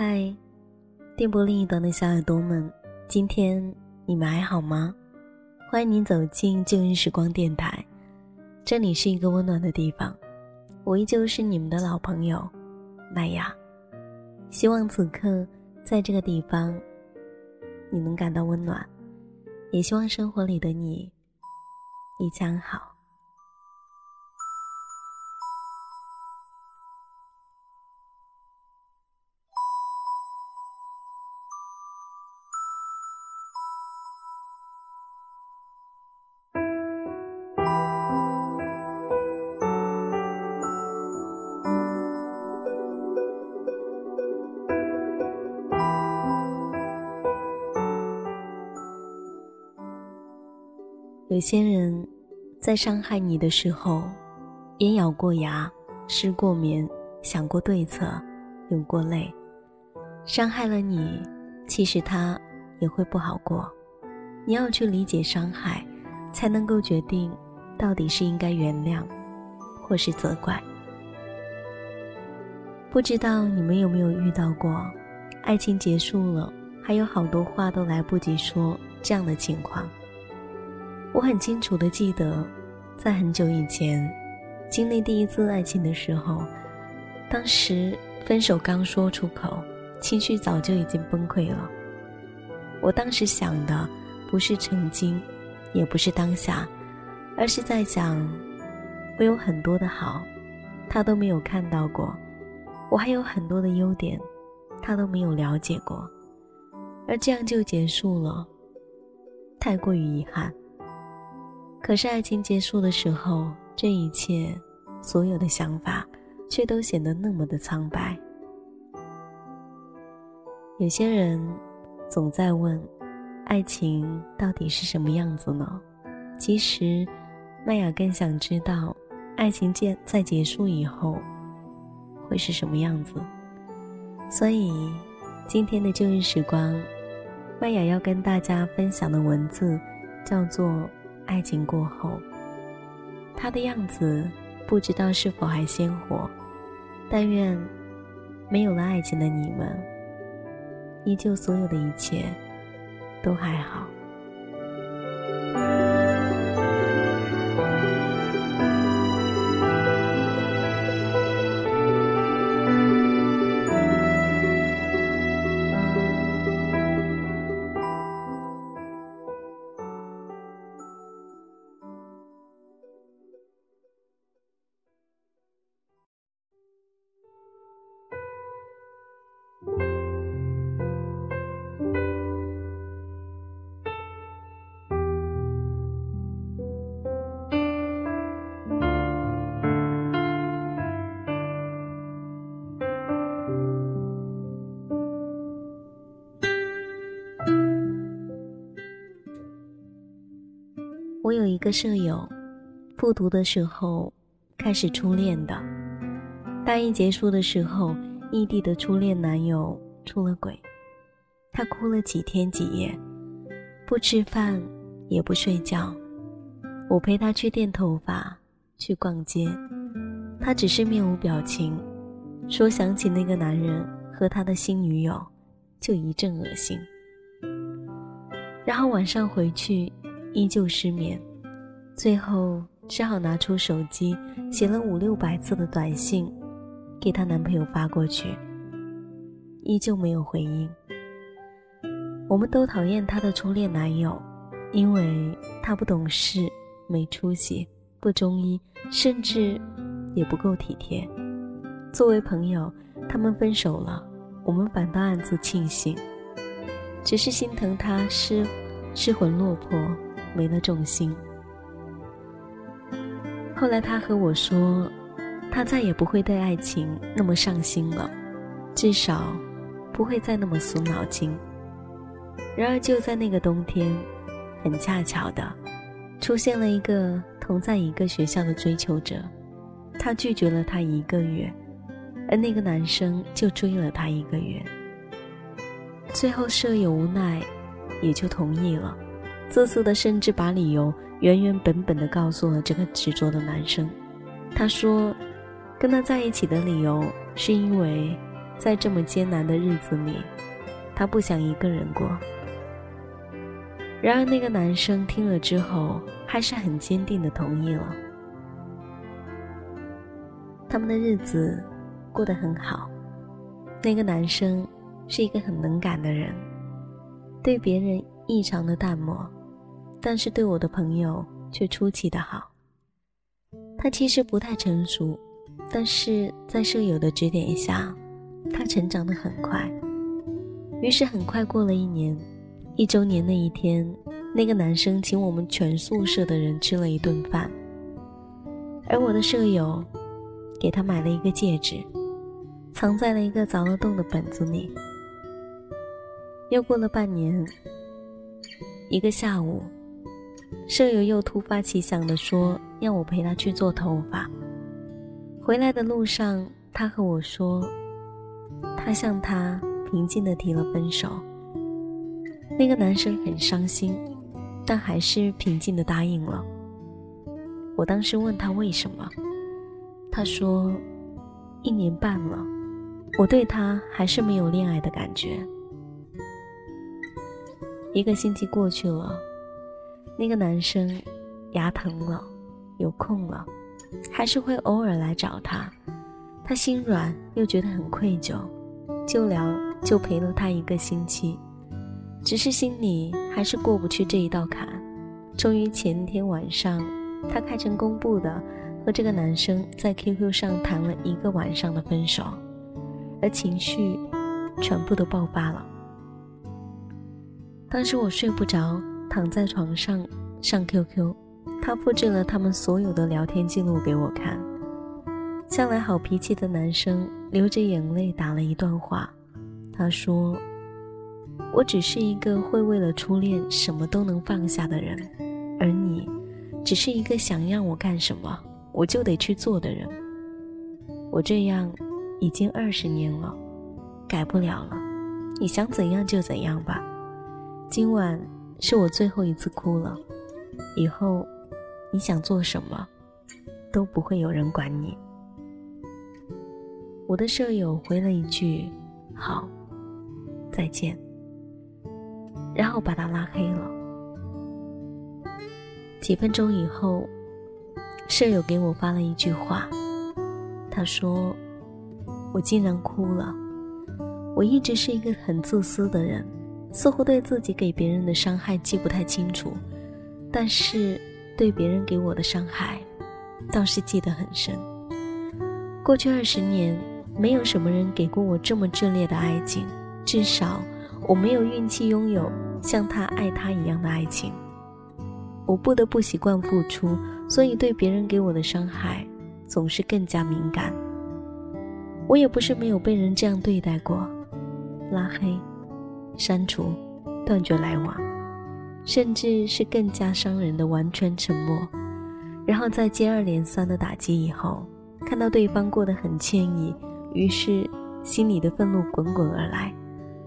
嗨，电波另一端的小耳朵们，今天你们还好吗？欢迎您走进旧日时光电台，这里是一个温暖的地方，我依旧是你们的老朋友麦雅。希望此刻在这个地方，你能感到温暖，也希望生活里的你一切安好。有些人，在伤害你的时候，也咬过牙，失过眠，想过对策，流过泪。伤害了你，其实他也会不好过。你要去理解伤害，才能够决定，到底是应该原谅，或是责怪。不知道你们有没有遇到过，爱情结束了，还有好多话都来不及说这样的情况。我很清楚的记得，在很久以前，经历第一次爱情的时候，当时分手刚说出口，情绪早就已经崩溃了。我当时想的不是曾经，也不是当下，而是在想，我有很多的好，他都没有看到过；我还有很多的优点，他都没有了解过，而这样就结束了，太过于遗憾。可是爱情结束的时候，这一切，所有的想法，却都显得那么的苍白。有些人总在问，爱情到底是什么样子呢？其实，麦雅更想知道，爱情结在结束以后，会是什么样子。所以，今天的旧日时光，麦雅要跟大家分享的文字，叫做。爱情过后，他的样子不知道是否还鲜活。但愿没有了爱情的你们，依旧所有的一切都还好。一个舍友，复读的时候开始初恋的，大一结束的时候，异地的初恋男友出了轨，她哭了几天几夜，不吃饭也不睡觉。我陪她去电头发，去逛街，她只是面无表情，说想起那个男人和他的新女友，就一阵恶心。然后晚上回去。依旧失眠，最后只好拿出手机，写了五六百字的短信，给她男朋友发过去。依旧没有回应。我们都讨厌她的初恋男友，因为他不懂事、没出息、不忠一，甚至也不够体贴。作为朋友，他们分手了，我们反倒暗自庆幸，只是心疼他失失魂落魄。没了重心。后来他和我说，他再也不会对爱情那么上心了，至少不会再那么死脑筋。然而就在那个冬天，很恰巧的，出现了一个同在一个学校的追求者，他拒绝了他一个月，而那个男生就追了他一个月。最后舍友无奈，也就同意了。自私的，甚至把理由原原本本的告诉了这个执着的男生。他说，跟他在一起的理由是因为在这么艰难的日子里，他不想一个人过。然而，那个男生听了之后，还是很坚定的同意了。他们的日子过得很好。那个男生是一个很能干的人，对别人异常的淡漠，但是对我的朋友却出奇的好。他其实不太成熟，但是在舍友的指点下，他成长的很快。于是很快过了一年。一周年那一天，那个男生请我们全宿舍的人吃了一顿饭，而我的舍友给他买了一个戒指，藏在了一个凿了洞的本子里。又过了半年，一个下午，舍友又突发奇想的说要我陪他去做头发。回来的路上，他和我说，他向他平静的提了分手。那个男生很伤心，但还是平静的答应了。我当时问他为什么，他说：“一年半了，我对他还是没有恋爱的感觉。”一个星期过去了，那个男生牙疼了，有空了，还是会偶尔来找他。他心软又觉得很愧疚，就聊就陪了他一个星期。只是心里还是过不去这一道坎。终于前天晚上，他开诚公布的和这个男生在 QQ 上谈了一个晚上的分手，而情绪全部都爆发了。当时我睡不着，躺在床上上 QQ，他复制了他们所有的聊天记录给我看。向来好脾气的男生流着眼泪打了一段话，他说。我只是一个会为了初恋什么都能放下的人，而你，只是一个想让我干什么我就得去做的人。我这样已经二十年了，改不了了。你想怎样就怎样吧。今晚是我最后一次哭了，以后你想做什么，都不会有人管你。我的舍友回了一句：“好，再见。”然后把他拉黑了。几分钟以后，舍友给我发了一句话，他说：“我竟然哭了。我一直是一个很自私的人，似乎对自己给别人的伤害记不太清楚，但是对别人给我的伤害，倒是记得很深。过去二十年，没有什么人给过我这么炽烈的爱情，至少我没有运气拥有。”像他爱他一样的爱情，我不得不习惯付出，所以对别人给我的伤害总是更加敏感。我也不是没有被人这样对待过，拉黑、删除、断绝来往，甚至是更加伤人的完全沉默。然后在接二连三的打击以后，看到对方过得很惬意，于是心里的愤怒滚滚而来。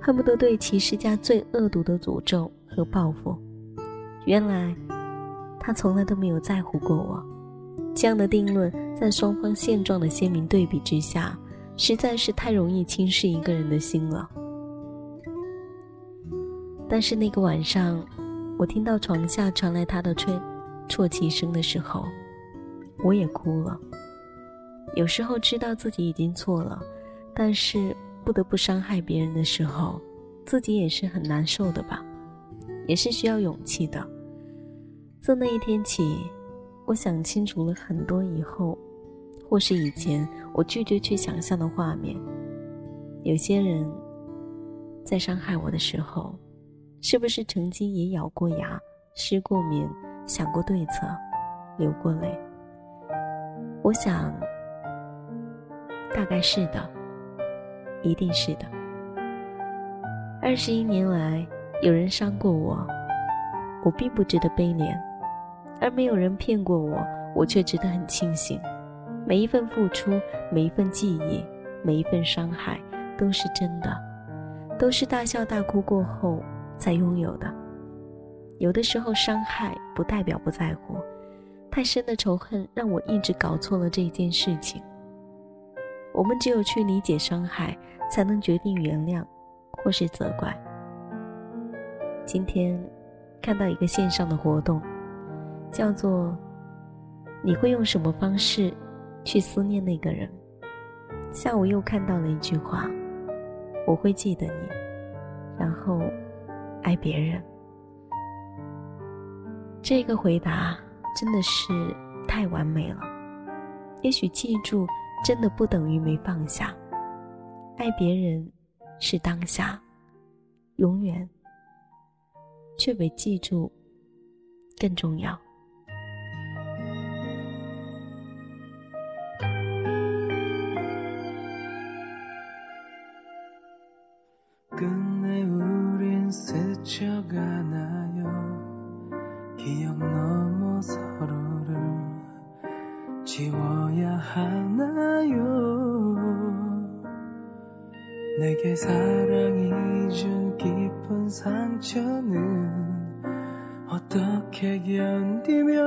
恨不得对其施加最恶毒的诅咒和报复。原来，他从来都没有在乎过我。这样的定论，在双方现状的鲜明对比之下，实在是太容易轻视一个人的心了。但是那个晚上，我听到床下传来他的吹啜泣声的时候，我也哭了。有时候知道自己已经错了，但是。不得不伤害别人的时候，自己也是很难受的吧，也是需要勇气的。自那一天起，我想清楚了很多以后，或是以前我拒绝去想象的画面。有些人，在伤害我的时候，是不是曾经也咬过牙、失过眠、想过对策、流过泪？我想，大概是的。一定是的。二十一年来，有人伤过我，我并不值得悲怜；而没有人骗过我，我却值得很庆幸。每一份付出，每一份记忆，每一份伤害，都是真的，都是大笑大哭过后才拥有的。有的时候，伤害不代表不在乎，太深的仇恨让我一直搞错了这件事情。我们只有去理解伤害，才能决定原谅，或是责怪。今天看到一个线上的活动，叫做“你会用什么方式去思念那个人？”下午又看到了一句话：“我会记得你，然后爱别人。”这个回答真的是太完美了。也许记住真的不等于没放下，爱别人是当下，永远，却比记住更重要。 내게 사랑이 준 깊은 상처는 어떻게 견디며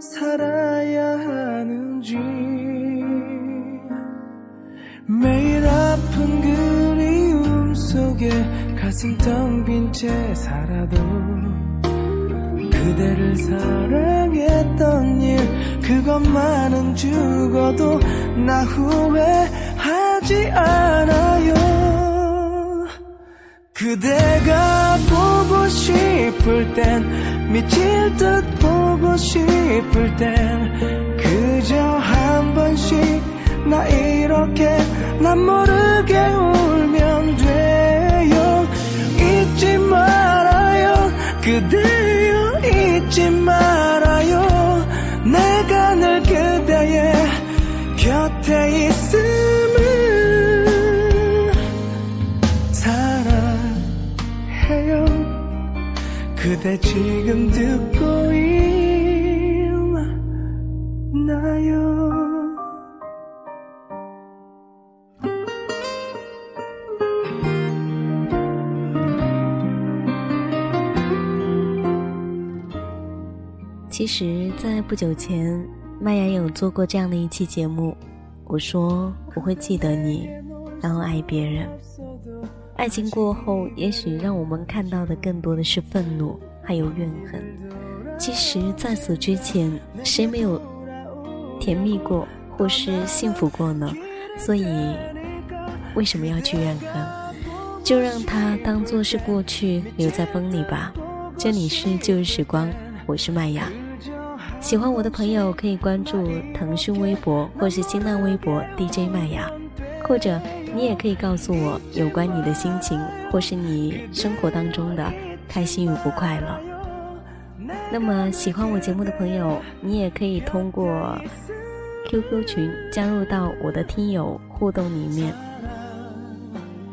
살아야 하는지. 매일 아픈 그리움 속에 가슴 텅 빈 채 살아도 그대를 사랑했던 일 그것만은 죽어도 나 후회 하지 않아요. 그대가 보고 싶을 땐 미칠 듯 보고 싶을 땐 그저 한 번씩 나 이렇게 난 모르게 울면 돼요. 잊지 말아요. 그대여 잊지 말아요 그대 지금 듣고 있나요 其实，在不久前，麦芽有做过这样的一期节目。我说我会记得你，然后爱别人。爱情过后，也许让我们看到的更多的是愤怒， 还有怨恨。其实，在此之前，谁没有甜蜜过，或是幸福过呢？所以，为什么要去怨恨？就让它当做是过去，留在风里吧。这里是旧时光，我是麦芽。喜欢我的朋友可以关注腾讯微博或是新浪微博 DJ 麦芽，或者你也可以告诉我有关你的心情或是你生活当中的开心与不快乐。那么喜欢我节目的朋友，你也可以通过 QQ 群加入到我的听友互动里面。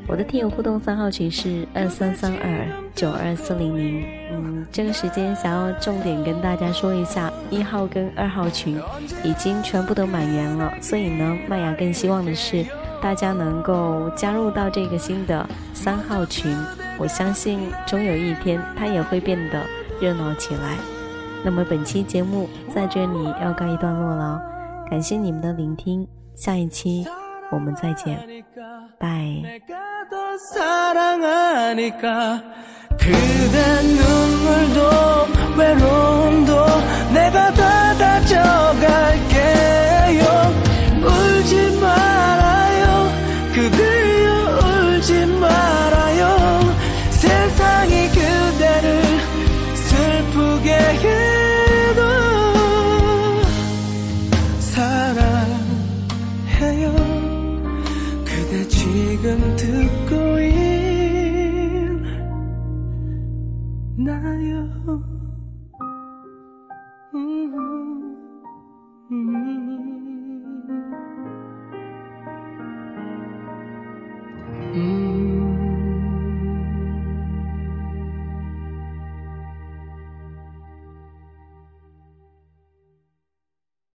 我的听友互动三号群是二三三二九二四零零。嗯，这个时间想要重点跟大家说一下，一号跟二号群已经全部都满员了，所以呢，麦芽更希望的是大家能够加入到这个新的三号群。我相信终有一天它也会变得热闹起来。那么本期节目在这里要告一段落了，感谢你们的聆听，下一期我们再见，拜。 지금 듣고 있나요?